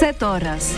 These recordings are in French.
7 horas.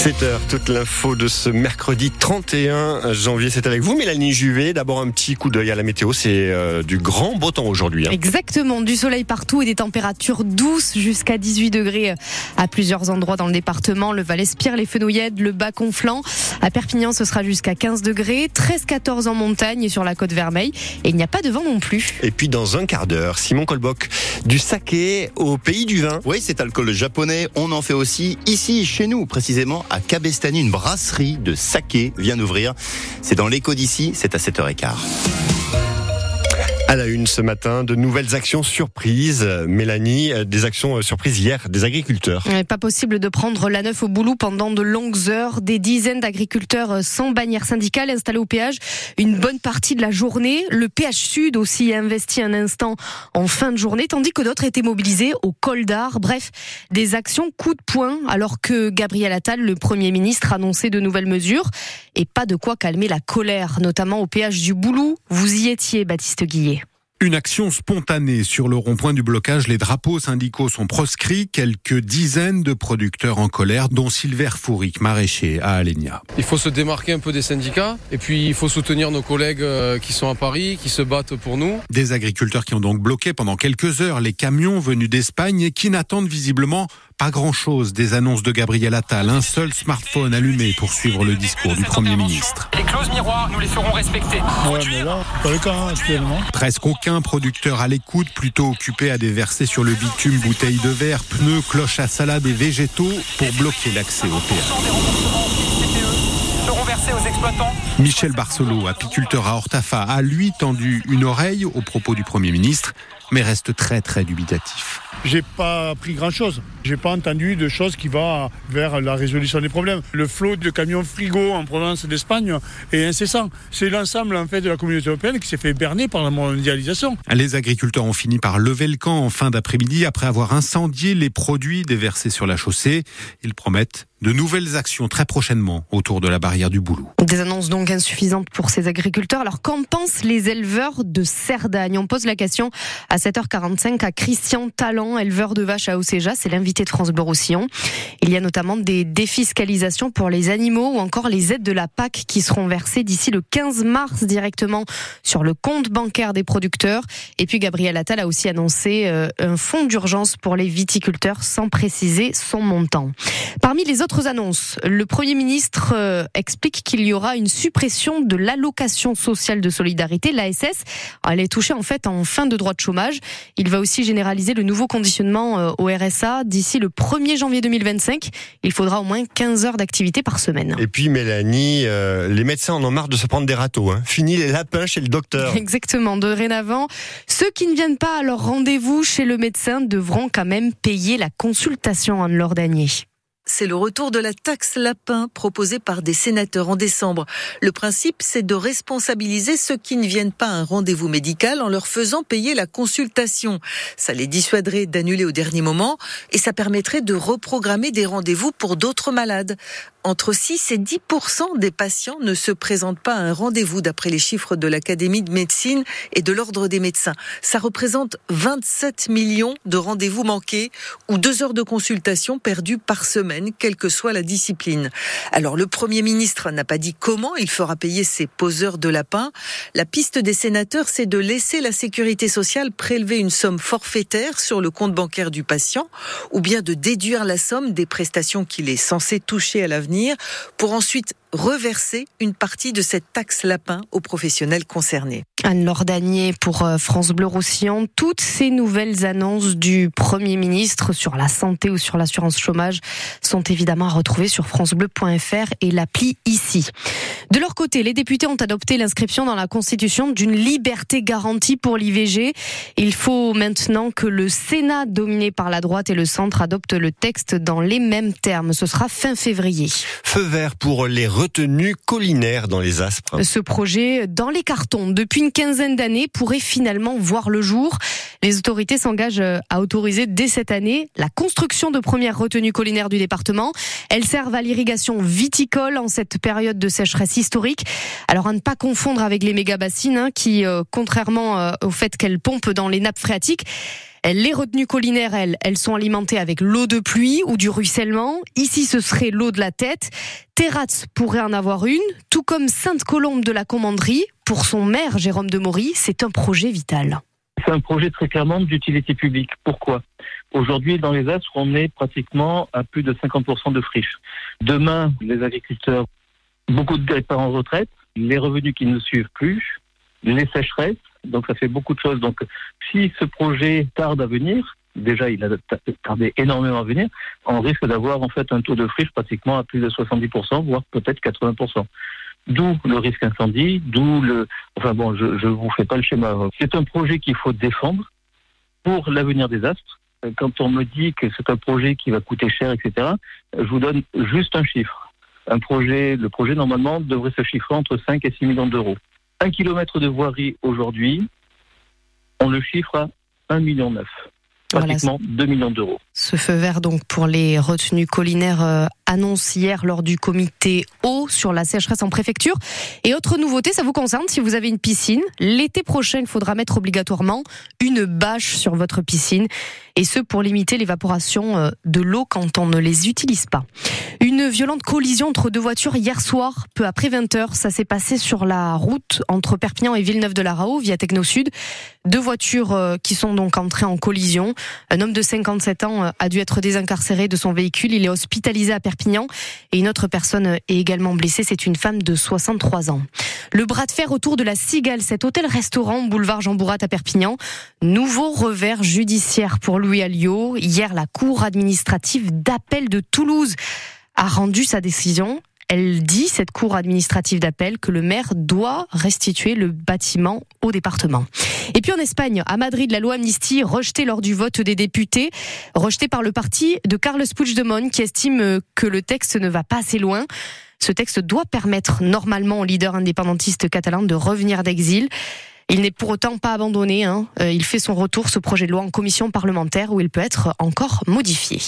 7h, toute l'info de ce mercredi 31 janvier, c'est avec vous Mélanie Juvet. D'abord un petit coup d'œil à la météo, c'est euh, du grand beau temps aujourd'hui. Hein. Exactement, du soleil partout et des températures douces jusqu'à 18 degrés à plusieurs endroits dans le département. Le Val-Espire, les Fenouillèdes, le Bas-Conflans. À Perpignan, ce sera jusqu'à 15 degrés, 13-14 en montagne et sur la côte Vermeille. Et il n'y a pas de vent non plus. Et puis dans un quart d'heure, Simon Colboc, du saké au pays du vin. Oui, cet alcool japonais, on en fait aussi ici, chez nous, précisément à Cabestany, une brasserie de saké vient d'ouvrir. C'est dans l'écho d'ici, c'est à 7h15. À la une ce matin, de nouvelles actions surprises. Mélanie, euh, des actions euh, surprises hier des agriculteurs. Pas possible de prendre la neuf au boulot pendant de longues heures. Des dizaines d'agriculteurs euh, sans bannière syndicale installés au péage une bonne partie de la journée. Le péage Sud aussi a investi un instant en fin de journée, tandis que d'autres étaient mobilisés au col d'Art. Bref, des actions coup de poing alors que Gabriel Attal, le Premier ministre, annonçait de nouvelles mesures et pas de quoi calmer la colère, notamment au péage du Boulou. Vous y étiez, Baptiste Guillet. Une action spontanée sur le rond-point du blocage. Les drapeaux syndicaux sont proscrits. Quelques dizaines de producteurs en colère, dont Silver Fouric, maraîcher à Alenia. Il faut se démarquer un peu des syndicats et puis il faut soutenir nos collègues euh, qui sont à Paris, qui se battent pour nous. Des agriculteurs qui ont donc bloqué pendant quelques heures les camions venus d'Espagne et qui n'attendent visiblement pas grand-chose des annonces de Gabriel Attal. Un seul smartphone allumé pour suivre le discours du Premier ministre. Les clauses miroirs, nous les ferons respecter. Hein, Presque aucun producteur à l'écoute, plutôt occupé à déverser sur le bitume bouteilles de verre, pneus, cloches à salade et végétaux pour bloquer l'accès au péage aux exploitants. Michel Barcelo, apiculteur à Hortafa, a lui tendu une oreille aux propos du Premier ministre, mais reste très très dubitatif. J'ai pas appris grand chose. J'ai pas entendu de choses qui vont vers la résolution des problèmes. Le flot de camions frigo en province d'Espagne est incessant. C'est l'ensemble en fait de la communauté européenne qui s'est fait berner par la mondialisation. Les agriculteurs ont fini par lever le camp en fin d'après-midi après avoir incendié les produits déversés sur la chaussée. Ils promettent de nouvelles actions très prochainement autour de la barrière du boulot. Des annonces donc insuffisantes pour ces agriculteurs. Alors qu'en pensent les éleveurs de Cerdagne? On pose la question à 7h45 à Christian Talent, éleveur de vaches à Océja. C'est l'invité de France Bleu. Il y a notamment des défiscalisations pour les animaux ou encore les aides de la PAC qui seront versées d'ici le 15 mars directement sur le compte bancaire des producteurs. Et puis Gabriel Attal a aussi annoncé euh, un fonds d'urgence pour les viticulteurs sans préciser son montant. Parmi les autres autres annonces. Le Premier ministre euh, explique qu'il y aura une suppression de l'allocation sociale de solidarité, l'ASS. Elle est touchée en fait en fin de droit de chômage. Il va aussi généraliser le nouveau conditionnement euh, au RSA d'ici le 1er janvier 2025. Il faudra au moins 15 heures d'activité par semaine. Et puis Mélanie, euh, les médecins en ont marre de se prendre des râteaux. Hein. Fini les lapins chez le docteur. Exactement. Dorénavant, ceux qui ne viennent pas à leur rendez-vous chez le médecin devront quand même payer la consultation en leur dernier c'est le retour de la taxe lapin proposée par des sénateurs en décembre. Le principe, c'est de responsabiliser ceux qui ne viennent pas à un rendez-vous médical en leur faisant payer la consultation. Ça les dissuaderait d'annuler au dernier moment et ça permettrait de reprogrammer des rendez-vous pour d'autres malades. Entre 6 et 10 des patients ne se présentent pas à un rendez-vous d'après les chiffres de l'Académie de médecine et de l'Ordre des médecins. Ça représente 27 millions de rendez-vous manqués ou deux heures de consultation perdues par semaine, quelle que soit la discipline. Alors le Premier ministre n'a pas dit comment il fera payer ces poseurs de lapins. La piste des sénateurs, c'est de laisser la sécurité sociale prélever une somme forfaitaire sur le compte bancaire du patient ou bien de déduire la somme des prestations qu'il est censé toucher à l'avenir pour ensuite reverser une partie de cette taxe lapin aux professionnels concernés. Anne-Laure Danier pour euh, France Bleu Roussillon. Toutes ces nouvelles annonces du Premier ministre sur la santé ou sur l'assurance chômage sont évidemment à retrouver sur francebleu.fr et l'appli ici. De leur côté, les députés ont adopté l'inscription dans la Constitution d'une liberté garantie pour l'IVG. Il faut maintenant que le Sénat, dominé par la droite et le centre, adopte le texte dans les mêmes termes. Ce sera fin février. Feu vert pour les retenues collinaires dans les Aspres. Ce projet, dans les cartons, depuis une quinzaine d'années, pourrait finalement voir le jour. Les autorités s'engagent euh, à autoriser dès cette année la construction de premières retenues collinaires du département. Elles servent à l'irrigation viticole en cette période de sécheresse historique. Alors à ne pas confondre avec les méga-bassines hein, qui, euh, contrairement euh, au fait qu'elles pompent dans les nappes phréatiques, les retenues collinaires, elles, elles sont alimentées avec l'eau de pluie ou du ruissellement. Ici, ce serait l'eau de la tête. Terratz pourrait en avoir une, tout comme Sainte-Colombe de la Commanderie. Pour son maire, Jérôme de c'est un projet vital. C'est un projet très clairement d'utilité publique. Pourquoi? Aujourd'hui, dans les Astres, on est pratiquement à plus de 50% de friches. Demain, les agriculteurs, beaucoup de départs en retraite, les revenus qui ne suivent plus, les sécheresses, donc ça fait beaucoup de choses. Donc si ce projet tarde à venir, déjà il a tardé énormément à venir, on risque d'avoir en fait un taux de friche pratiquement à plus de 70%, voire peut-être 80%. D'où le risque incendie, d'où le... Enfin bon, je ne vous fais pas le schéma. C'est un projet qu'il faut défendre pour l'avenir des astres. Quand on me dit que c'est un projet qui va coûter cher, etc., je vous donne juste un chiffre. Un projet, le projet normalement devrait se chiffrer entre 5 et 6 millions d'euros. Un kilomètre de voirie aujourd'hui, on le chiffre à 1,9 million. Pratiquement 2 millions d'euros. Ce feu vert donc pour les retenues collinaires euh, annonce hier lors du comité eau sur la sécheresse en préfecture. Et autre nouveauté, ça vous concerne si vous avez une piscine. L'été prochain, il faudra mettre obligatoirement une bâche sur votre piscine. Et ce pour limiter l'évaporation euh, de l'eau quand on ne les utilise pas. Une violente collision entre deux voitures hier soir, peu après 20h. Ça s'est passé sur la route entre Perpignan et Villeneuve-de-la-Rao via Techno Sud. Deux voitures euh, qui sont donc entrées en collision. Un homme de 57 ans euh, a dû être désincarcéré de son véhicule. Il est hospitalisé à Perpignan et une autre personne est également blessée. C'est une femme de 63 ans. Le bras de fer autour de la Cigale, cet hôtel-restaurant boulevard Jean Bourrat à Perpignan. Nouveau revers judiciaire pour Louis Alliot. Hier, la cour administrative d'appel de Toulouse a rendu sa décision. Elle dit, cette cour administrative d'appel, que le maire doit restituer le bâtiment au département. Et puis en Espagne, à Madrid, la loi amnistie rejetée lors du vote des députés, rejetée par le parti de Carles Puigdemont, qui estime que le texte ne va pas assez loin. Ce texte doit permettre normalement au leader indépendantiste catalan de revenir d'exil. Il n'est pour autant pas abandonné. Hein. Euh, il fait son retour, ce projet de loi, en commission parlementaire où il peut être encore modifié.